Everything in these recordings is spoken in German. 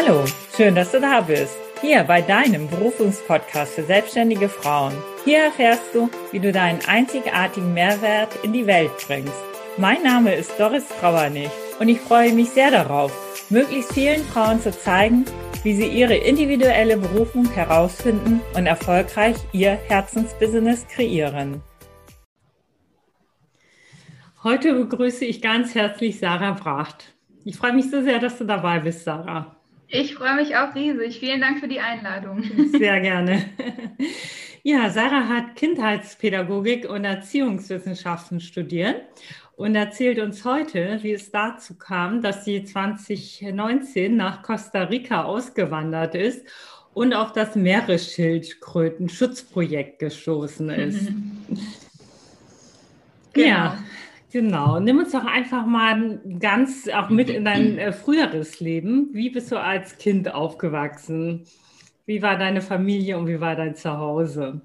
Hallo, schön, dass du da bist. Hier bei deinem Berufungspodcast für selbstständige Frauen. Hier erfährst du, wie du deinen einzigartigen Mehrwert in die Welt bringst. Mein Name ist Doris Trauernig und ich freue mich sehr darauf, möglichst vielen Frauen zu zeigen, wie sie ihre individuelle Berufung herausfinden und erfolgreich ihr Herzensbusiness kreieren. Heute begrüße ich ganz herzlich Sarah Bracht. Ich freue mich so sehr, dass du dabei bist, Sarah. Ich freue mich auch riesig. Vielen Dank für die Einladung. Sehr gerne. Ja, Sarah hat Kindheitspädagogik und Erziehungswissenschaften studiert und erzählt uns heute, wie es dazu kam, dass sie 2019 nach Costa Rica ausgewandert ist und auf das Meeresschildkröten-Schutzprojekt gestoßen ist. genau. Ja, genau. Nimm uns doch einfach mal ganz auch mit in dein äh, früheres Leben. Wie bist du als Kind aufgewachsen? Wie war deine Familie und wie war dein Zuhause?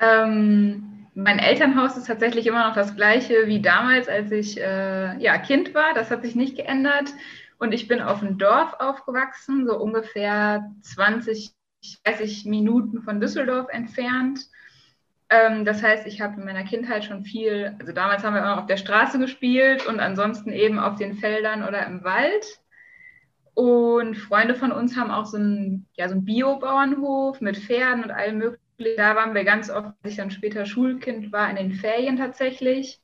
Ähm, mein Elternhaus ist tatsächlich immer noch das gleiche wie damals, als ich äh, ja, Kind war. Das hat sich nicht geändert. Und ich bin auf dem Dorf aufgewachsen, so ungefähr 20, 30 Minuten von Düsseldorf entfernt. Ähm, das heißt, ich habe in meiner Kindheit schon viel, also damals haben wir immer auf der Straße gespielt und ansonsten eben auf den Feldern oder im Wald. Und Freunde von uns haben auch so einen, ja, so einen Biobauernhof mit Pferden und allem möglichen. Da waren wir ganz oft, als ich dann später Schulkind war, in den Ferien tatsächlich.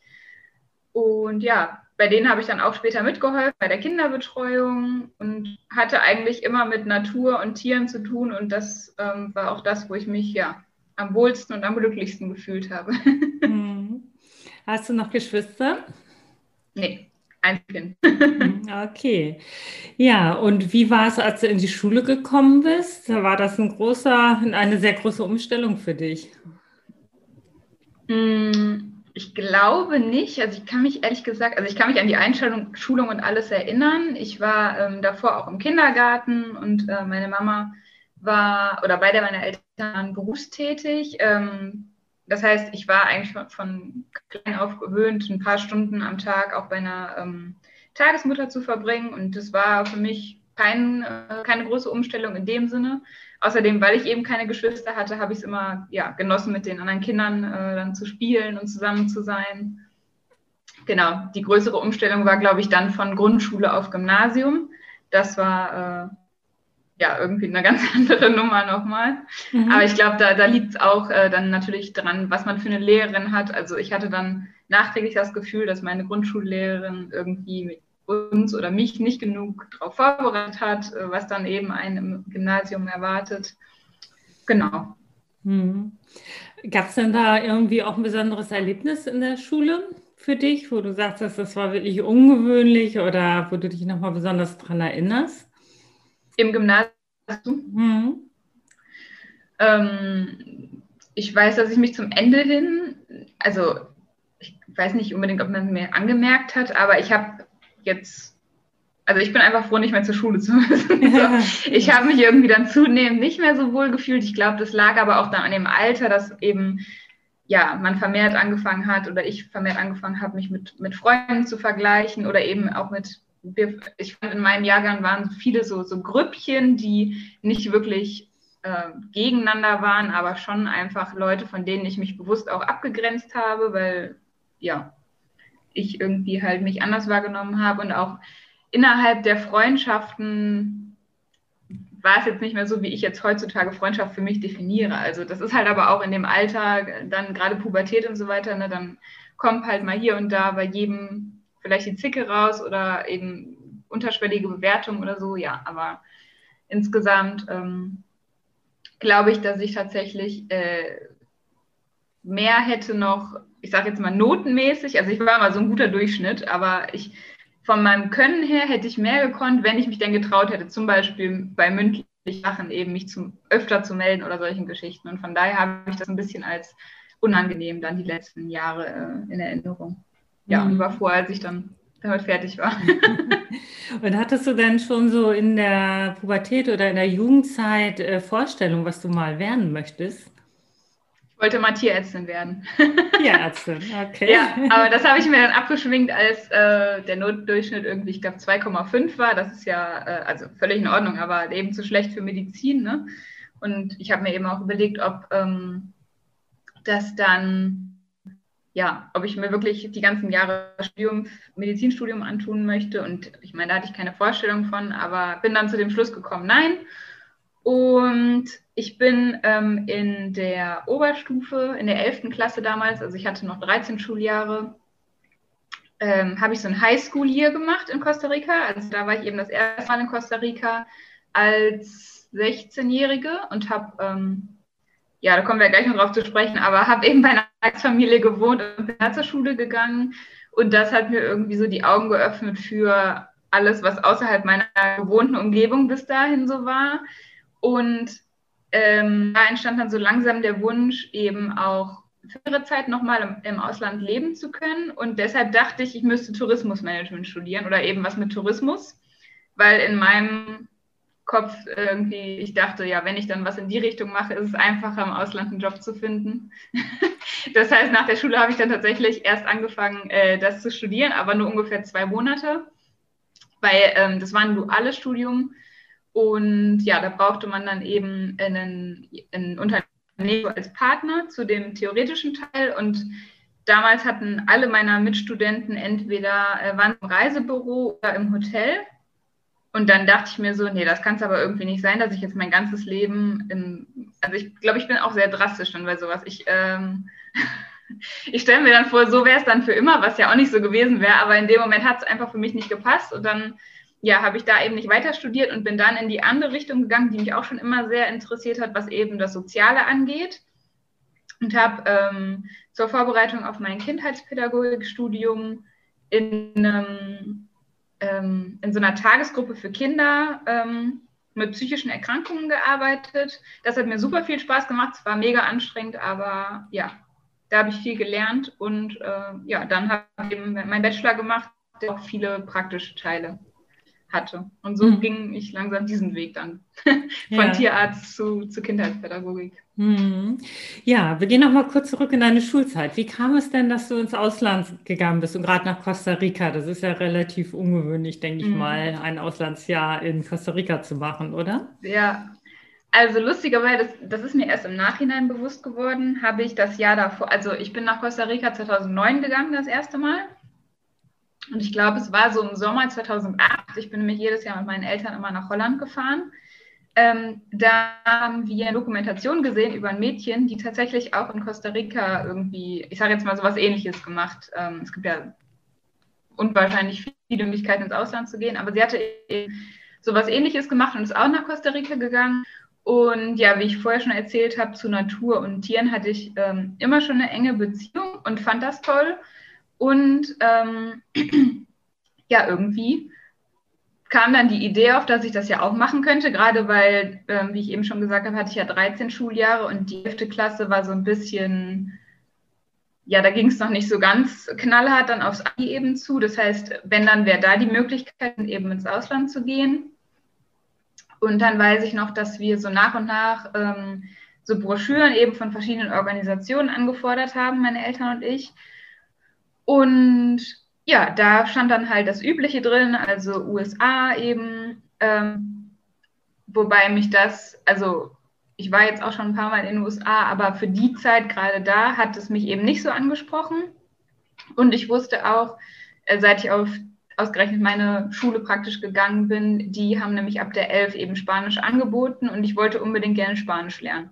Und ja, bei denen habe ich dann auch später mitgeholfen, bei der Kinderbetreuung und hatte eigentlich immer mit Natur und Tieren zu tun. Und das ähm, war auch das, wo ich mich ja am wohlsten und am glücklichsten gefühlt habe. Hm. Hast du noch Geschwister? Nee. Einzelkind. okay. Ja, und wie war es, als du in die Schule gekommen bist? War das ein großer, eine sehr große Umstellung für dich? Mm, ich glaube nicht. Also ich kann mich ehrlich gesagt, also ich kann mich an die Einstellung, Schulung und alles erinnern. Ich war ähm, davor auch im Kindergarten und äh, meine Mama war, oder beide meiner Eltern berufstätig. Ähm, das heißt, ich war eigentlich von klein auf gewöhnt, ein paar Stunden am Tag auch bei einer ähm, Tagesmutter zu verbringen. Und das war für mich kein, äh, keine große Umstellung in dem Sinne. Außerdem, weil ich eben keine Geschwister hatte, habe ich es immer ja, genossen, mit den anderen Kindern äh, dann zu spielen und zusammen zu sein. Genau, die größere Umstellung war, glaube ich, dann von Grundschule auf Gymnasium. Das war äh, ja irgendwie eine ganz andere Nummer nochmal. Mhm. Aber ich glaube, da, da liegt es auch äh, dann natürlich dran, was man für eine Lehrerin hat. Also ich hatte dann nachträglich das Gefühl, dass meine Grundschullehrerin irgendwie uns oder mich nicht genug darauf vorbereitet hat, äh, was dann eben einen im Gymnasium erwartet. Genau. Mhm. Gab es denn da irgendwie auch ein besonderes Erlebnis in der Schule für dich, wo du sagst, dass das war wirklich ungewöhnlich oder wo du dich nochmal besonders daran erinnerst? Im Gymnasium. Mhm. Ähm, ich weiß, dass ich mich zum Ende hin, also ich weiß nicht unbedingt, ob man mir angemerkt hat, aber ich habe jetzt, also ich bin einfach froh, nicht mehr zur Schule zu müssen. so. Ich habe mich irgendwie dann zunehmend nicht mehr so wohl gefühlt. Ich glaube, das lag aber auch dann an dem Alter, dass eben ja, man vermehrt angefangen hat oder ich vermehrt angefangen habe, mich mit, mit Freunden zu vergleichen oder eben auch mit wir, ich fand in meinem Jahrgang waren viele so, so Grüppchen, die nicht wirklich äh, gegeneinander waren, aber schon einfach Leute, von denen ich mich bewusst auch abgegrenzt habe, weil ja, ich irgendwie halt mich anders wahrgenommen habe und auch innerhalb der Freundschaften war es jetzt nicht mehr so, wie ich jetzt heutzutage Freundschaft für mich definiere. Also das ist halt aber auch in dem Alter, dann gerade Pubertät und so weiter, ne, dann kommt halt mal hier und da bei jedem vielleicht die Zicke raus oder eben unterschwellige Bewertung oder so, ja, aber insgesamt ähm, glaube ich, dass ich tatsächlich äh, mehr hätte noch, ich sage jetzt mal notenmäßig, also ich war mal so ein guter Durchschnitt, aber ich von meinem Können her hätte ich mehr gekonnt, wenn ich mich denn getraut hätte, zum Beispiel bei mündlichen Sachen eben mich zum, öfter zu melden oder solchen Geschichten. Und von daher habe ich das ein bisschen als unangenehm dann die letzten Jahre äh, in Erinnerung ja, mhm. und war froh, als ich dann damit fertig war. und hattest du denn schon so in der Pubertät oder in der Jugendzeit äh, Vorstellung, was du mal werden möchtest? Ich wollte mal Tierärztin werden. Tierärztin, okay. ja, aber das habe ich mir dann abgeschwingt, als äh, der Notdurchschnitt irgendwie, ich glaube, 2,5 war. Das ist ja äh, also völlig in Ordnung, aber eben zu schlecht für Medizin. Ne? Und ich habe mir eben auch überlegt, ob ähm, das dann, ja, ob ich mir wirklich die ganzen Jahre Studium, Medizinstudium antun möchte. Und ich meine, da hatte ich keine Vorstellung von, aber bin dann zu dem Schluss gekommen, nein. Und ich bin ähm, in der Oberstufe, in der 11. Klasse damals, also ich hatte noch 13 Schuljahre, ähm, habe ich so ein Highschool-Year gemacht in Costa Rica. Also da war ich eben das erste Mal in Costa Rica als 16-Jährige und habe, ähm, ja, da kommen wir gleich noch drauf zu sprechen, aber habe eben bei einer Familie gewohnt und bin zur Schule gegangen. Und das hat mir irgendwie so die Augen geöffnet für alles, was außerhalb meiner gewohnten Umgebung bis dahin so war. Und ähm, da entstand dann so langsam der Wunsch, eben auch für ihre Zeit nochmal im, im Ausland leben zu können. Und deshalb dachte ich, ich müsste Tourismusmanagement studieren oder eben was mit Tourismus, weil in meinem Kopf irgendwie, ich dachte, ja, wenn ich dann was in die Richtung mache, ist es einfacher, im Ausland einen Job zu finden. das heißt, nach der Schule habe ich dann tatsächlich erst angefangen, äh, das zu studieren, aber nur ungefähr zwei Monate, weil ähm, das war ein duales Studium und ja, da brauchte man dann eben einen, einen Unternehmen als Partner zu dem theoretischen Teil. Und damals hatten alle meiner Mitstudenten entweder äh, waren im Reisebüro oder im Hotel. Und dann dachte ich mir so, nee, das kann es aber irgendwie nicht sein, dass ich jetzt mein ganzes Leben im, also ich glaube, ich bin auch sehr drastisch dann bei sowas. Ich, ähm, ich stelle mir dann vor, so wäre es dann für immer, was ja auch nicht so gewesen wäre, aber in dem Moment hat es einfach für mich nicht gepasst und dann ja, habe ich da eben nicht weiter studiert und bin dann in die andere Richtung gegangen, die mich auch schon immer sehr interessiert hat, was eben das Soziale angeht. Und habe ähm, zur Vorbereitung auf mein Kindheitspädagogikstudium in, ähm, ähm, in so einer Tagesgruppe für Kinder ähm, mit psychischen Erkrankungen gearbeitet. Das hat mir super viel Spaß gemacht. Es war mega anstrengend, aber ja, da habe ich viel gelernt und äh, ja, dann habe ich eben meinen Bachelor gemacht, der auch viele praktische Teile hatte. Und so mhm. ging ich langsam diesen Weg dann von ja. Tierarzt zu, zu Kindheitspädagogik. Mhm. Ja, wir gehen noch mal kurz zurück in deine Schulzeit. Wie kam es denn, dass du ins Ausland gegangen bist und gerade nach Costa Rica? Das ist ja relativ ungewöhnlich, denke ich mhm. mal, ein Auslandsjahr in Costa Rica zu machen, oder? Ja, also lustigerweise, das, das ist mir erst im Nachhinein bewusst geworden, habe ich das Jahr davor, also ich bin nach Costa Rica 2009 gegangen das erste Mal und ich glaube, es war so im Sommer 2008. Ich bin nämlich jedes Jahr mit meinen Eltern immer nach Holland gefahren. Ähm, da haben wir eine Dokumentation gesehen über ein Mädchen, die tatsächlich auch in Costa Rica irgendwie, ich sage jetzt mal so was Ähnliches gemacht. Ähm, es gibt ja unwahrscheinlich viele Möglichkeiten ins Ausland zu gehen, aber sie hatte eben so was Ähnliches gemacht und ist auch nach Costa Rica gegangen. Und ja, wie ich vorher schon erzählt habe, zu Natur und Tieren hatte ich ähm, immer schon eine enge Beziehung und fand das toll. Und ähm, ja, irgendwie kam dann die Idee auf, dass ich das ja auch machen könnte, gerade weil, ähm, wie ich eben schon gesagt habe, hatte ich ja 13 Schuljahre und die 11. Klasse war so ein bisschen, ja, da ging es noch nicht so ganz knallhart dann aufs Abi eben zu. Das heißt, wenn, dann wäre da die Möglichkeit, eben ins Ausland zu gehen. Und dann weiß ich noch, dass wir so nach und nach ähm, so Broschüren eben von verschiedenen Organisationen angefordert haben, meine Eltern und ich und ja, da stand dann halt das Übliche drin, also USA eben, ähm, wobei mich das, also ich war jetzt auch schon ein paar Mal in den USA, aber für die Zeit gerade da hat es mich eben nicht so angesprochen. Und ich wusste auch, äh, seit ich auf ausgerechnet meine Schule praktisch gegangen bin, die haben nämlich ab der 11 eben Spanisch angeboten und ich wollte unbedingt gerne Spanisch lernen.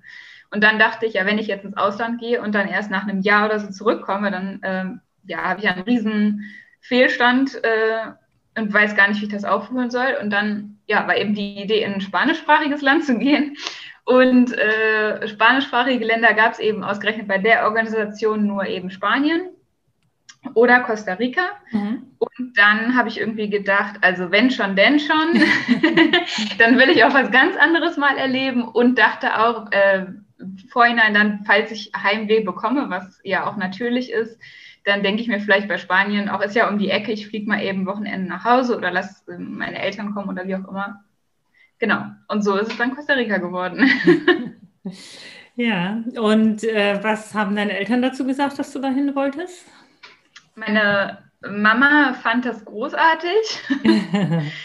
Und dann dachte ich, ja, wenn ich jetzt ins Ausland gehe und dann erst nach einem Jahr oder so zurückkomme, dann ähm, ja, habe ich einen riesen Fehlstand äh, und weiß gar nicht, wie ich das aufholen soll. Und dann ja, war eben die Idee, in ein spanischsprachiges Land zu gehen. Und äh, spanischsprachige Länder gab es eben ausgerechnet bei der Organisation nur eben Spanien oder Costa Rica. Mhm. Und dann habe ich irgendwie gedacht, also wenn schon, denn schon, dann will ich auch was ganz anderes mal erleben und dachte auch äh, vorhinein dann, falls ich Heimweh bekomme, was ja auch natürlich ist, dann denke ich mir vielleicht bei Spanien, auch ist ja um die Ecke, ich fliege mal eben Wochenende nach Hause oder lass ähm, meine Eltern kommen oder wie auch immer. Genau. Und so ist es dann Costa Rica geworden. Ja, und äh, was haben deine Eltern dazu gesagt, dass du dahin wolltest? Meine Mama fand das großartig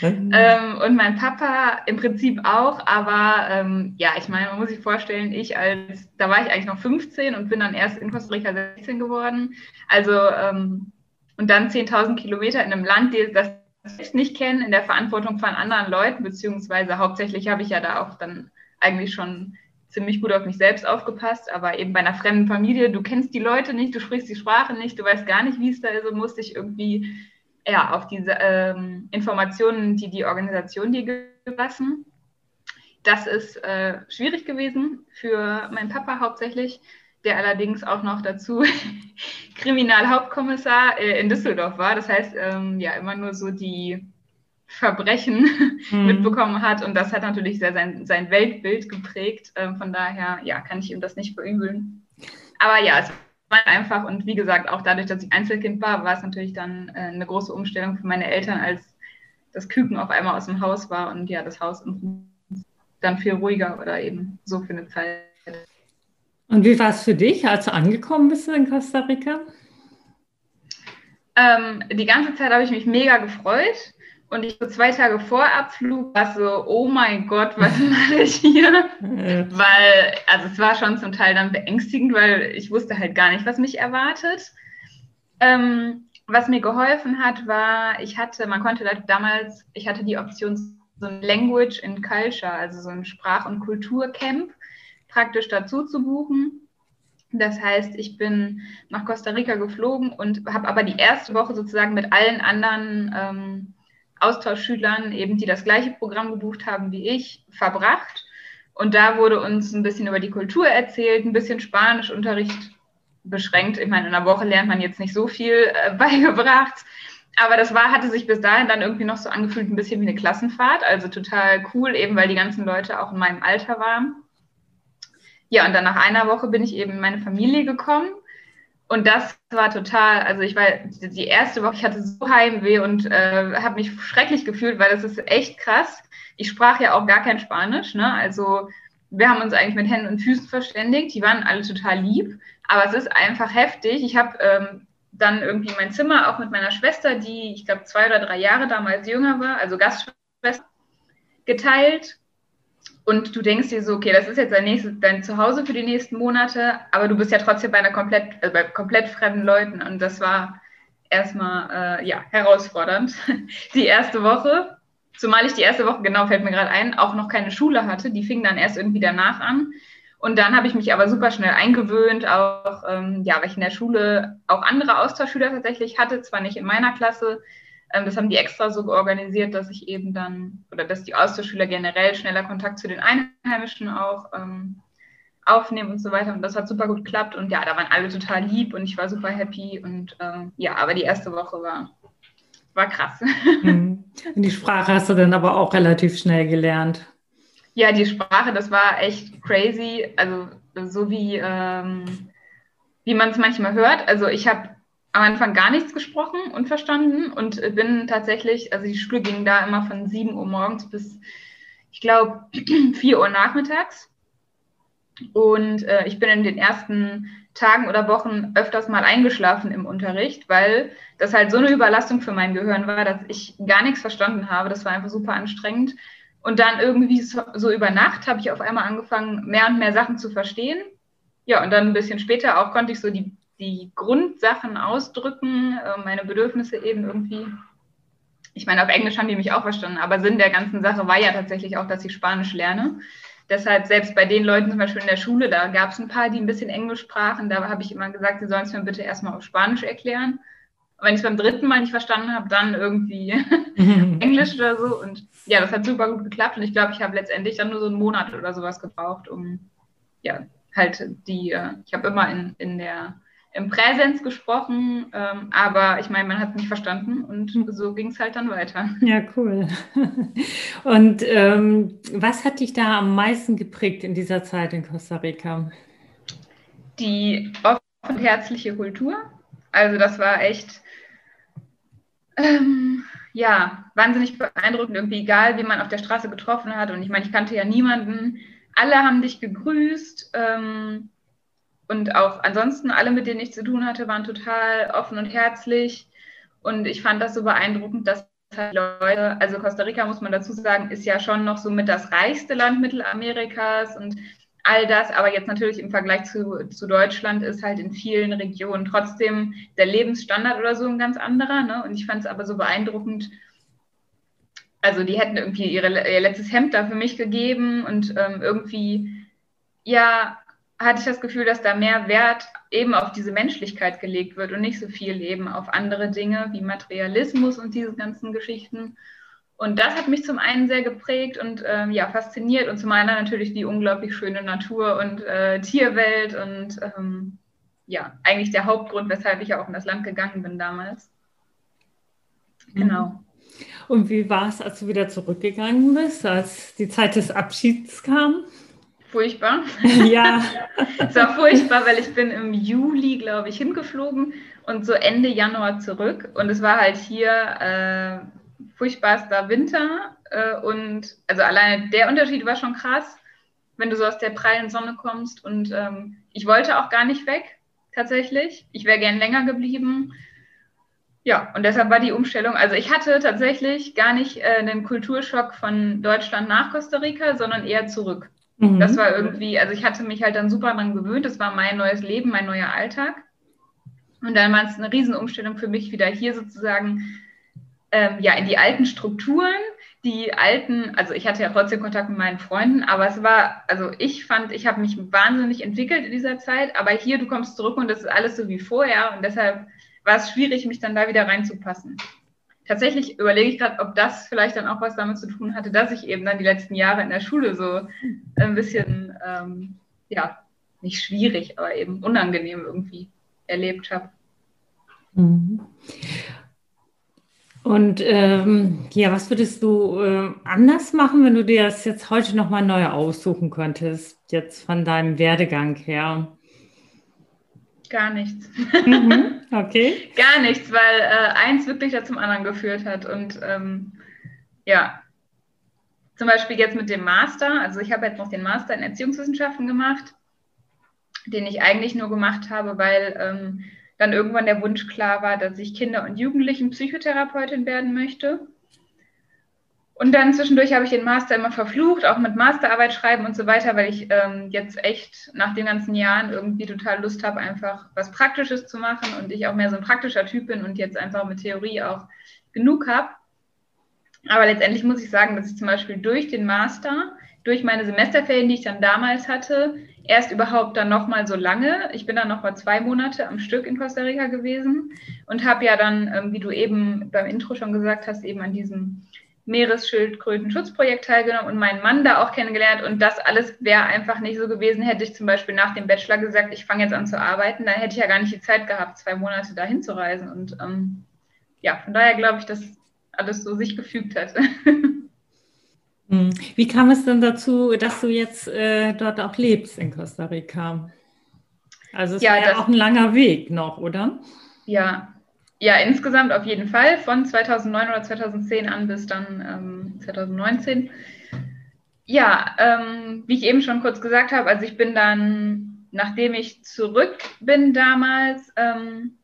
ähm, und mein Papa im Prinzip auch, aber ähm, ja, ich meine, man muss sich vorstellen, ich als, da war ich eigentlich noch 15 und bin dann erst in Costa Rica 16 geworden. Also ähm, und dann 10.000 Kilometer in einem Land, das ich nicht kenne, in der Verantwortung von anderen Leuten, beziehungsweise hauptsächlich habe ich ja da auch dann eigentlich schon ziemlich gut auf mich selbst aufgepasst, aber eben bei einer fremden Familie, du kennst die Leute nicht, du sprichst die Sprache nicht, du weißt gar nicht, wie es da ist und musst dich irgendwie ja, auf diese ähm, Informationen, die die Organisation dir gelassen. Das ist äh, schwierig gewesen für meinen Papa hauptsächlich, der allerdings auch noch dazu Kriminalhauptkommissar äh, in Düsseldorf war. Das heißt, ähm, ja, immer nur so die Verbrechen mhm. mitbekommen hat. Und das hat natürlich sehr sein, sein Weltbild geprägt. Ähm, von daher, ja, kann ich ihm das nicht verübeln. Aber ja, es war einfach und wie gesagt, auch dadurch, dass ich Einzelkind war, war es natürlich dann äh, eine große Umstellung für meine Eltern, als das Küken auf einmal aus dem Haus war und ja, das Haus dann viel ruhiger oder eben so für eine Zeit. Und wie war es für dich, als du angekommen bist in Costa Rica? Ähm, die ganze Zeit habe ich mich mega gefreut. Und ich so zwei Tage vor Abflug war so, oh mein Gott, was mache ich hier? weil, also es war schon zum Teil dann beängstigend, weil ich wusste halt gar nicht, was mich erwartet. Ähm, was mir geholfen hat, war, ich hatte, man konnte damals, ich hatte die Option, so ein Language and Culture, also so ein Sprach- und Kulturcamp praktisch dazu zu buchen. Das heißt, ich bin nach Costa Rica geflogen und habe aber die erste Woche sozusagen mit allen anderen ähm, Austauschschülern, eben die das gleiche Programm gebucht haben wie ich, verbracht. Und da wurde uns ein bisschen über die Kultur erzählt, ein bisschen Spanischunterricht beschränkt. Ich meine, in einer Woche lernt man jetzt nicht so viel äh, beigebracht. Aber das war, hatte sich bis dahin dann irgendwie noch so angefühlt, ein bisschen wie eine Klassenfahrt. Also total cool, eben weil die ganzen Leute auch in meinem Alter waren. Ja, und dann nach einer Woche bin ich eben in meine Familie gekommen und das war total, also ich war die erste Woche, ich hatte so Heimweh und äh, habe mich schrecklich gefühlt, weil das ist echt krass. Ich sprach ja auch gar kein Spanisch, ne? Also wir haben uns eigentlich mit Händen und Füßen verständigt. Die waren alle total lieb, aber es ist einfach heftig. Ich habe ähm, dann irgendwie mein Zimmer auch mit meiner Schwester, die ich glaube zwei oder drei Jahre damals jünger war, also Gastschwester, geteilt und du denkst dir so, okay, das ist jetzt dein, nächstes, dein Zuhause für die nächsten Monate, aber du bist ja trotzdem bei einer komplett, äh, bei komplett fremden Leuten. Und das war erstmal äh, ja, herausfordernd. Die erste Woche, zumal ich die erste Woche, genau, fällt mir gerade ein, auch noch keine Schule hatte. Die fing dann erst irgendwie danach an. Und dann habe ich mich aber super schnell eingewöhnt, auch, ähm, ja, weil ich in der Schule auch andere Austauschschüler tatsächlich hatte, zwar nicht in meiner Klasse, das haben die extra so organisiert, dass ich eben dann, oder dass die Austauschschüler generell schneller Kontakt zu den Einheimischen auch ähm, aufnehmen und so weiter. Und das hat super gut geklappt. Und ja, da waren alle total lieb und ich war super happy. Und äh, ja, aber die erste Woche war, war krass. Mhm. Und die Sprache hast du dann aber auch relativ schnell gelernt. Ja, die Sprache, das war echt crazy. Also so wie, ähm, wie man es manchmal hört. Also ich habe am Anfang gar nichts gesprochen und verstanden und bin tatsächlich, also die Schule ging da immer von 7 Uhr morgens bis, ich glaube, 4 Uhr nachmittags. Und äh, ich bin in den ersten Tagen oder Wochen öfters mal eingeschlafen im Unterricht, weil das halt so eine Überlastung für mein Gehirn war, dass ich gar nichts verstanden habe. Das war einfach super anstrengend. Und dann irgendwie so, so über Nacht habe ich auf einmal angefangen, mehr und mehr Sachen zu verstehen. Ja, und dann ein bisschen später auch konnte ich so die die Grundsachen ausdrücken, äh, meine Bedürfnisse eben irgendwie. Ich meine, auf Englisch haben die mich auch verstanden, aber Sinn der ganzen Sache war ja tatsächlich auch, dass ich Spanisch lerne. Deshalb, selbst bei den Leuten zum Beispiel in der Schule, da gab es ein paar, die ein bisschen Englisch sprachen. Da habe ich immer gesagt, sie sollen es mir bitte erstmal auf Spanisch erklären. Und wenn ich es beim dritten Mal nicht verstanden habe, dann irgendwie Englisch oder so. Und ja, das hat super gut geklappt. Und ich glaube, ich habe letztendlich dann nur so einen Monat oder sowas gebraucht, um ja, halt die, äh, ich habe immer in, in der im Präsens gesprochen, ähm, aber ich meine, man hat es nicht verstanden und hm. so ging es halt dann weiter. Ja, cool. Und ähm, was hat dich da am meisten geprägt in dieser Zeit in Costa Rica? Die offen und herzliche Kultur. Also das war echt, ähm, ja, wahnsinnig beeindruckend, irgendwie egal, wie man auf der Straße getroffen hat. Und ich meine, ich kannte ja niemanden, alle haben dich gegrüßt. Ähm, und auch ansonsten alle, mit denen ich zu tun hatte, waren total offen und herzlich. Und ich fand das so beeindruckend, dass halt Leute, also Costa Rica muss man dazu sagen, ist ja schon noch so mit das reichste Land Mittelamerikas und all das, aber jetzt natürlich im Vergleich zu, zu Deutschland ist halt in vielen Regionen trotzdem der Lebensstandard oder so ein ganz anderer. Ne? Und ich fand es aber so beeindruckend, also die hätten irgendwie ihre, ihr letztes Hemd da für mich gegeben und ähm, irgendwie, ja, hatte ich das Gefühl, dass da mehr Wert eben auf diese Menschlichkeit gelegt wird und nicht so viel eben auf andere Dinge wie Materialismus und diese ganzen Geschichten. Und das hat mich zum einen sehr geprägt und ähm, ja, fasziniert und zum anderen natürlich die unglaublich schöne Natur und äh, Tierwelt und ähm, ja, eigentlich der Hauptgrund, weshalb ich auch in das Land gegangen bin damals. Genau. Und wie war es, als du wieder zurückgegangen bist, als die Zeit des Abschieds kam? Furchtbar. Ja. es war furchtbar, weil ich bin im Juli, glaube ich, hingeflogen und so Ende Januar zurück. Und es war halt hier äh, furchtbarster Winter. Äh, und also alleine der Unterschied war schon krass, wenn du so aus der prallen Sonne kommst. Und ähm, ich wollte auch gar nicht weg, tatsächlich. Ich wäre gern länger geblieben. Ja, und deshalb war die Umstellung, also ich hatte tatsächlich gar nicht äh, einen Kulturschock von Deutschland nach Costa Rica, sondern eher zurück. Mhm. Das war irgendwie, also ich hatte mich halt dann super dran gewöhnt, das war mein neues Leben, mein neuer Alltag. Und dann war es eine Riesenumstellung für mich, wieder hier sozusagen ähm, ja, in die alten Strukturen, die alten, also ich hatte ja trotzdem Kontakt mit meinen Freunden, aber es war, also ich fand, ich habe mich wahnsinnig entwickelt in dieser Zeit, aber hier, du kommst zurück und das ist alles so wie vorher und deshalb war es schwierig, mich dann da wieder reinzupassen. Tatsächlich überlege ich gerade, ob das vielleicht dann auch was damit zu tun hatte, dass ich eben dann die letzten Jahre in der Schule so ein bisschen, ähm, ja, nicht schwierig, aber eben unangenehm irgendwie erlebt habe. Mhm. Und ähm, ja, was würdest du äh, anders machen, wenn du dir das jetzt heute nochmal neu aussuchen könntest, jetzt von deinem Werdegang her? Gar nichts. Mhm, okay. Gar nichts, weil äh, eins wirklich da zum anderen geführt hat. Und ähm, ja, zum Beispiel jetzt mit dem Master, also ich habe jetzt noch den Master in Erziehungswissenschaften gemacht, den ich eigentlich nur gemacht habe, weil ähm, dann irgendwann der Wunsch klar war, dass ich Kinder- und Jugendlichen Psychotherapeutin werden möchte. Und dann zwischendurch habe ich den Master immer verflucht, auch mit Masterarbeit schreiben und so weiter, weil ich ähm, jetzt echt nach den ganzen Jahren irgendwie total Lust habe, einfach was Praktisches zu machen und ich auch mehr so ein praktischer Typ bin und jetzt einfach mit Theorie auch genug habe. Aber letztendlich muss ich sagen, dass ich zum Beispiel durch den Master, durch meine Semesterferien, die ich dann damals hatte, erst überhaupt dann nochmal so lange, ich bin dann noch mal zwei Monate am Stück in Costa Rica gewesen und habe ja dann, ähm, wie du eben beim Intro schon gesagt hast, eben an diesem Meeresschildkröten-Schutzprojekt teilgenommen und meinen Mann da auch kennengelernt. Und das alles wäre einfach nicht so gewesen, hätte ich zum Beispiel nach dem Bachelor gesagt, ich fange jetzt an zu arbeiten, dann hätte ich ja gar nicht die Zeit gehabt, zwei Monate dahin zu reisen. Und ähm, ja, von daher glaube ich, dass alles so sich gefügt hat. Hm. Wie kam es denn dazu, dass du jetzt äh, dort auch lebst in Costa Rica? Also es ja, war ja auch ein langer Weg noch, oder? Ja, ja, insgesamt auf jeden Fall von 2009 oder 2010 an bis dann ähm, 2019. Ja, ähm, wie ich eben schon kurz gesagt habe, also ich bin dann, nachdem ich zurück bin damals, ähm,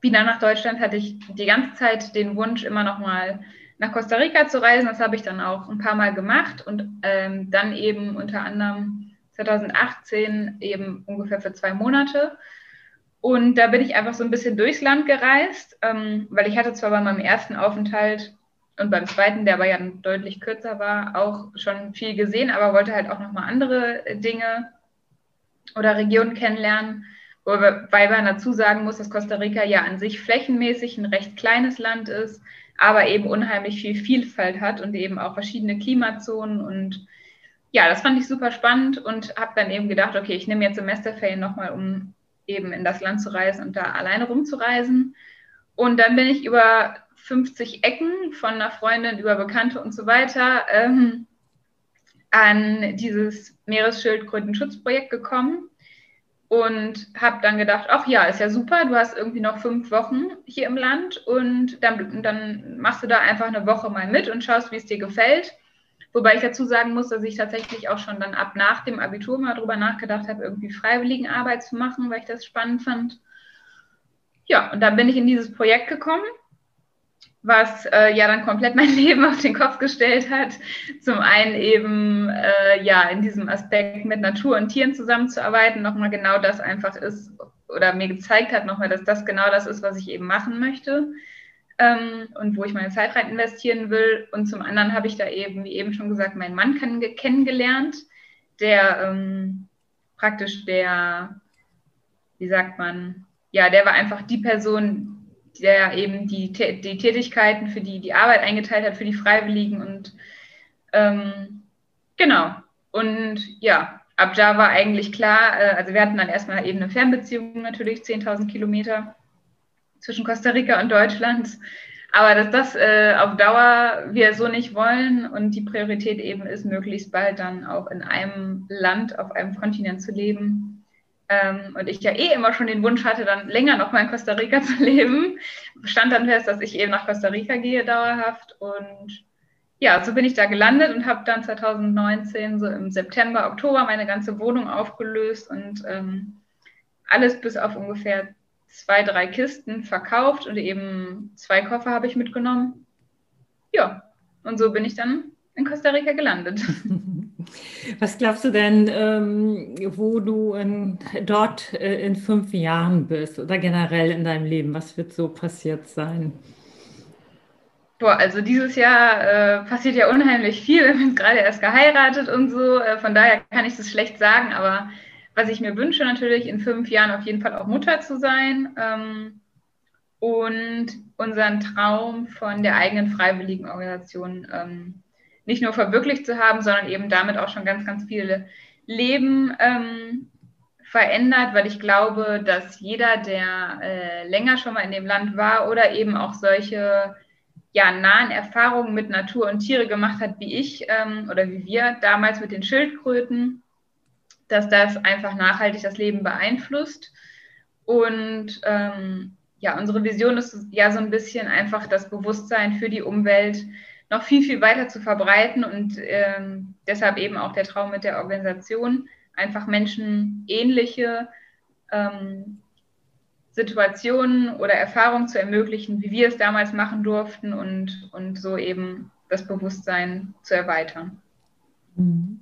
wieder nach Deutschland, hatte ich die ganze Zeit den Wunsch, immer noch mal nach Costa Rica zu reisen. Das habe ich dann auch ein paar Mal gemacht und ähm, dann eben unter anderem 2018 eben ungefähr für zwei Monate. Und da bin ich einfach so ein bisschen durchs Land gereist, ähm, weil ich hatte zwar bei meinem ersten Aufenthalt und beim zweiten, der aber ja deutlich kürzer war, auch schon viel gesehen, aber wollte halt auch nochmal andere Dinge oder Regionen kennenlernen. Wobei man dazu sagen muss, dass Costa Rica ja an sich flächenmäßig ein recht kleines Land ist, aber eben unheimlich viel Vielfalt hat und eben auch verschiedene Klimazonen. Und ja, das fand ich super spannend und habe dann eben gedacht, okay, ich nehme jetzt Semesterferien nochmal, um eben in das Land zu reisen und da alleine rumzureisen. Und dann bin ich über 50 Ecken von einer Freundin über Bekannte und so weiter ähm, an dieses Meeresschildkrötenschutzprojekt gekommen und habe dann gedacht, ach ja, ist ja super, du hast irgendwie noch fünf Wochen hier im Land und dann, dann machst du da einfach eine Woche mal mit und schaust, wie es dir gefällt. Wobei ich dazu sagen muss, dass ich tatsächlich auch schon dann ab nach dem Abitur mal darüber nachgedacht habe, irgendwie Freiwilligenarbeit zu machen, weil ich das spannend fand. Ja, und dann bin ich in dieses Projekt gekommen, was äh, ja dann komplett mein Leben auf den Kopf gestellt hat. Zum einen eben äh, ja in diesem Aspekt mit Natur und Tieren zusammenzuarbeiten, nochmal genau das einfach ist oder mir gezeigt hat nochmal, dass das genau das ist, was ich eben machen möchte ähm, und wo ich meine Zeit rein investieren will. Und zum anderen habe ich da eben, wie eben schon gesagt, meinen Mann kennengelernt, der ähm, praktisch der, wie sagt man, ja, der war einfach die Person, der eben die, die Tätigkeiten für die, die Arbeit eingeteilt hat, für die Freiwilligen und ähm, genau. Und ja, ab da war eigentlich klar, äh, also wir hatten dann erstmal eben eine Fernbeziehung natürlich, 10.000 Kilometer zwischen Costa Rica und Deutschland. Aber dass das äh, auf Dauer wir so nicht wollen und die Priorität eben ist, möglichst bald dann auch in einem Land, auf einem Kontinent zu leben. Ähm, und ich ja eh immer schon den Wunsch hatte, dann länger noch mal in Costa Rica zu leben, stand dann fest, dass ich eben nach Costa Rica gehe dauerhaft. Und ja, so bin ich da gelandet und habe dann 2019 so im September, Oktober meine ganze Wohnung aufgelöst und ähm, alles bis auf ungefähr zwei, drei Kisten verkauft und eben zwei Koffer habe ich mitgenommen. Ja, und so bin ich dann in Costa Rica gelandet. Was glaubst du denn, ähm, wo du in, dort äh, in fünf Jahren bist oder generell in deinem Leben? Was wird so passiert sein? Boah, also dieses Jahr äh, passiert ja unheimlich viel. Wir haben gerade erst geheiratet und so. Äh, von daher kann ich das schlecht sagen, aber was ich mir wünsche, natürlich in fünf Jahren auf jeden Fall auch Mutter zu sein ähm, und unseren Traum von der eigenen freiwilligen Organisation ähm, nicht nur verwirklicht zu haben, sondern eben damit auch schon ganz, ganz viele Leben ähm, verändert, weil ich glaube, dass jeder, der äh, länger schon mal in dem Land war oder eben auch solche ja, nahen Erfahrungen mit Natur und Tiere gemacht hat, wie ich ähm, oder wie wir damals mit den Schildkröten, dass das einfach nachhaltig das Leben beeinflusst. Und ähm, ja, unsere Vision ist ja so ein bisschen einfach das Bewusstsein für die Umwelt noch viel, viel weiter zu verbreiten und ähm, deshalb eben auch der Traum mit der Organisation, einfach Menschen ähnliche ähm, Situationen oder Erfahrungen zu ermöglichen, wie wir es damals machen durften und, und so eben das Bewusstsein zu erweitern. Mhm.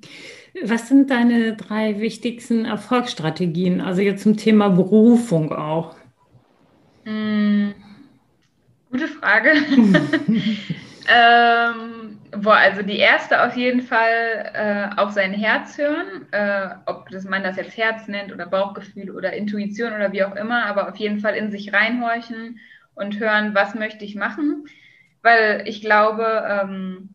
Was sind deine drei wichtigsten Erfolgsstrategien? Also jetzt zum Thema Berufung auch. Hm, gute Frage. ähm, boah, also die erste auf jeden Fall äh, auf sein Herz hören, äh, ob das, man das jetzt Herz nennt oder Bauchgefühl oder Intuition oder wie auch immer, aber auf jeden Fall in sich reinhorchen und hören, was möchte ich machen. Weil ich glaube, ähm,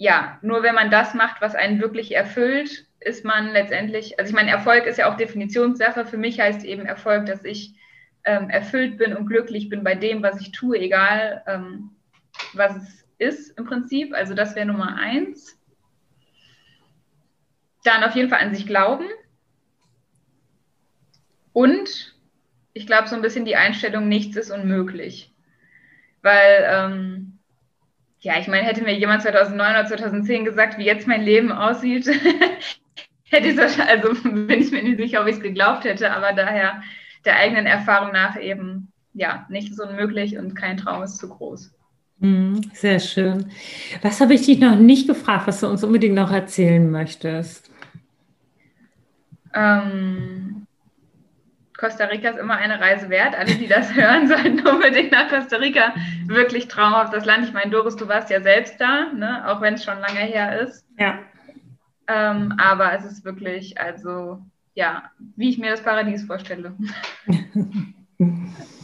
ja, nur wenn man das macht, was einen wirklich erfüllt, ist man letztendlich, also ich meine, Erfolg ist ja auch Definitionssache. Für mich heißt eben Erfolg, dass ich ähm, erfüllt bin und glücklich bin bei dem, was ich tue, egal ähm, was es ist im Prinzip. Also das wäre Nummer eins. Dann auf jeden Fall an sich glauben. Und ich glaube so ein bisschen die Einstellung, nichts ist unmöglich. Weil ähm, ja, ich meine, hätte mir jemand 2009 oder 2010 gesagt, wie jetzt mein Leben aussieht, hätte ich es also bin ich mir nicht sicher, ob ich es geglaubt hätte, aber daher der eigenen Erfahrung nach eben, ja, nichts ist unmöglich und kein Traum ist zu groß. Mhm, sehr schön. Was habe ich dich noch nicht gefragt, was du uns unbedingt noch erzählen möchtest? Ähm, Costa Rica ist immer eine Reise wert. Alle, die das hören, sollten unbedingt nach Costa Rica. Wirklich traumhaft das Land. Ich meine, Doris, du warst ja selbst da, ne? auch wenn es schon lange her ist. Ja. Ähm, aber es ist wirklich, also ja, wie ich mir das Paradies vorstelle.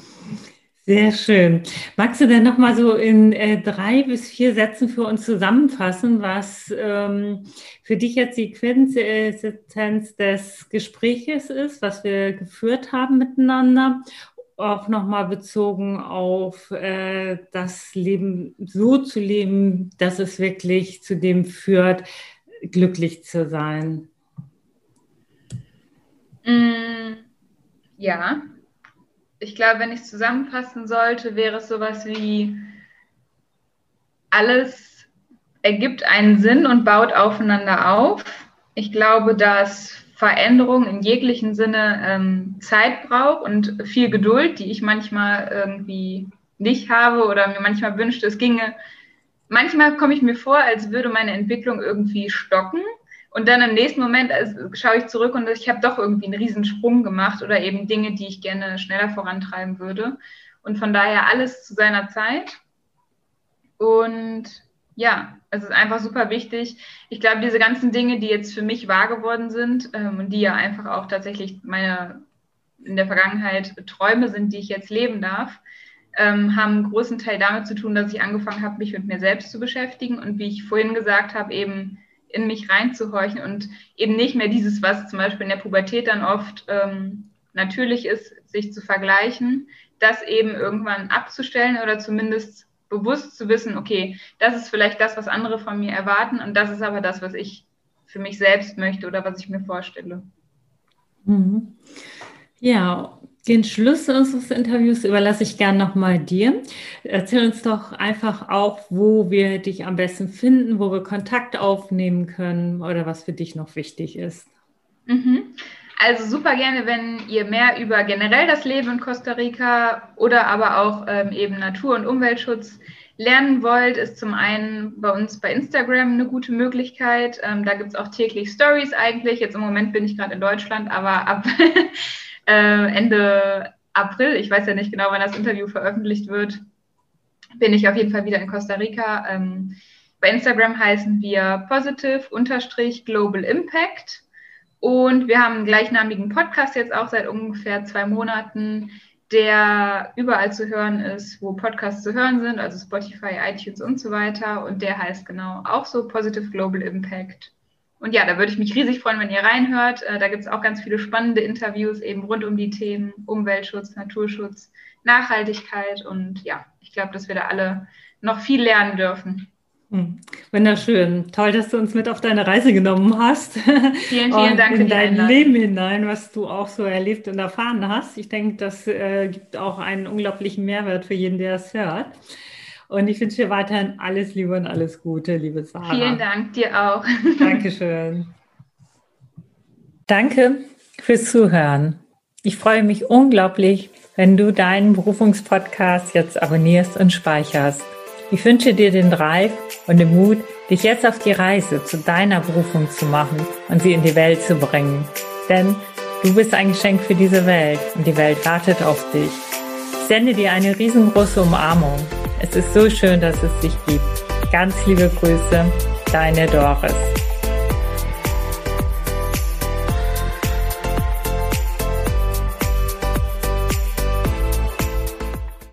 Sehr schön. Magst du denn noch mal so in äh, drei bis vier Sätzen für uns zusammenfassen, was ähm, für dich jetzt die Quintessenz des Gespräches ist, was wir geführt haben miteinander? Auch noch mal bezogen auf äh, das Leben so zu leben, dass es wirklich zu dem führt, glücklich zu sein. Mm, ja, ich glaube, wenn ich es zusammenfassen sollte, wäre es sowas wie alles ergibt einen Sinn und baut aufeinander auf. Ich glaube, dass Veränderung in jeglichen Sinne ähm, Zeit braucht und viel Geduld, die ich manchmal irgendwie nicht habe oder mir manchmal wünschte, es ginge. Manchmal komme ich mir vor, als würde meine Entwicklung irgendwie stocken. Und dann im nächsten Moment also, schaue ich zurück und ich habe doch irgendwie einen Riesensprung gemacht oder eben Dinge, die ich gerne schneller vorantreiben würde. Und von daher alles zu seiner Zeit. Und ja, es ist einfach super wichtig. Ich glaube, diese ganzen Dinge, die jetzt für mich wahr geworden sind ähm, und die ja einfach auch tatsächlich meine in der Vergangenheit Träume sind, die ich jetzt leben darf, ähm, haben einen großen Teil damit zu tun, dass ich angefangen habe, mich mit mir selbst zu beschäftigen und wie ich vorhin gesagt habe, eben in mich reinzuhorchen und eben nicht mehr dieses, was zum Beispiel in der Pubertät dann oft ähm, natürlich ist, sich zu vergleichen, das eben irgendwann abzustellen oder zumindest bewusst zu wissen, okay, das ist vielleicht das, was andere von mir erwarten und das ist aber das, was ich für mich selbst möchte oder was ich mir vorstelle. Mhm. Ja, den Schluss unseres Interviews überlasse ich gern nochmal dir. Erzähl uns doch einfach auch, wo wir dich am besten finden, wo wir Kontakt aufnehmen können oder was für dich noch wichtig ist. Mhm. Also super gerne, wenn ihr mehr über generell das Leben in Costa Rica oder aber auch ähm, eben Natur- und Umweltschutz lernen wollt, ist zum einen bei uns bei Instagram eine gute Möglichkeit. Ähm, da gibt es auch täglich Stories eigentlich. Jetzt im Moment bin ich gerade in Deutschland, aber ab äh, Ende April, ich weiß ja nicht genau, wann das Interview veröffentlicht wird, bin ich auf jeden Fall wieder in Costa Rica. Ähm, bei Instagram heißen wir positive-global impact. Und wir haben einen gleichnamigen Podcast jetzt auch seit ungefähr zwei Monaten, der überall zu hören ist, wo Podcasts zu hören sind, also Spotify, iTunes und so weiter. Und der heißt genau auch so Positive Global Impact. Und ja, da würde ich mich riesig freuen, wenn ihr reinhört. Äh, da gibt es auch ganz viele spannende Interviews eben rund um die Themen Umweltschutz, Naturschutz, Nachhaltigkeit. Und ja, ich glaube, dass wir da alle noch viel lernen dürfen. Hm. Wunderschön. Toll, dass du uns mit auf deine Reise genommen hast. Vielen, vielen Dank für in dein Einladung. Leben hinein, was du auch so erlebt und erfahren hast. Ich denke, das äh, gibt auch einen unglaublichen Mehrwert für jeden, der es hört. Und ich wünsche dir weiterhin alles Liebe und alles Gute, liebe Sarah. Vielen Dank, dir auch. Dankeschön. Danke fürs Zuhören. Ich freue mich unglaublich, wenn du deinen Berufungspodcast jetzt abonnierst und speicherst. Ich wünsche dir den Drive und den Mut, dich jetzt auf die Reise zu deiner Berufung zu machen und sie in die Welt zu bringen. Denn du bist ein Geschenk für diese Welt und die Welt wartet auf dich. Ich sende dir eine riesengroße Umarmung es ist so schön, dass es dich gibt. Ganz liebe Grüße, deine Doris.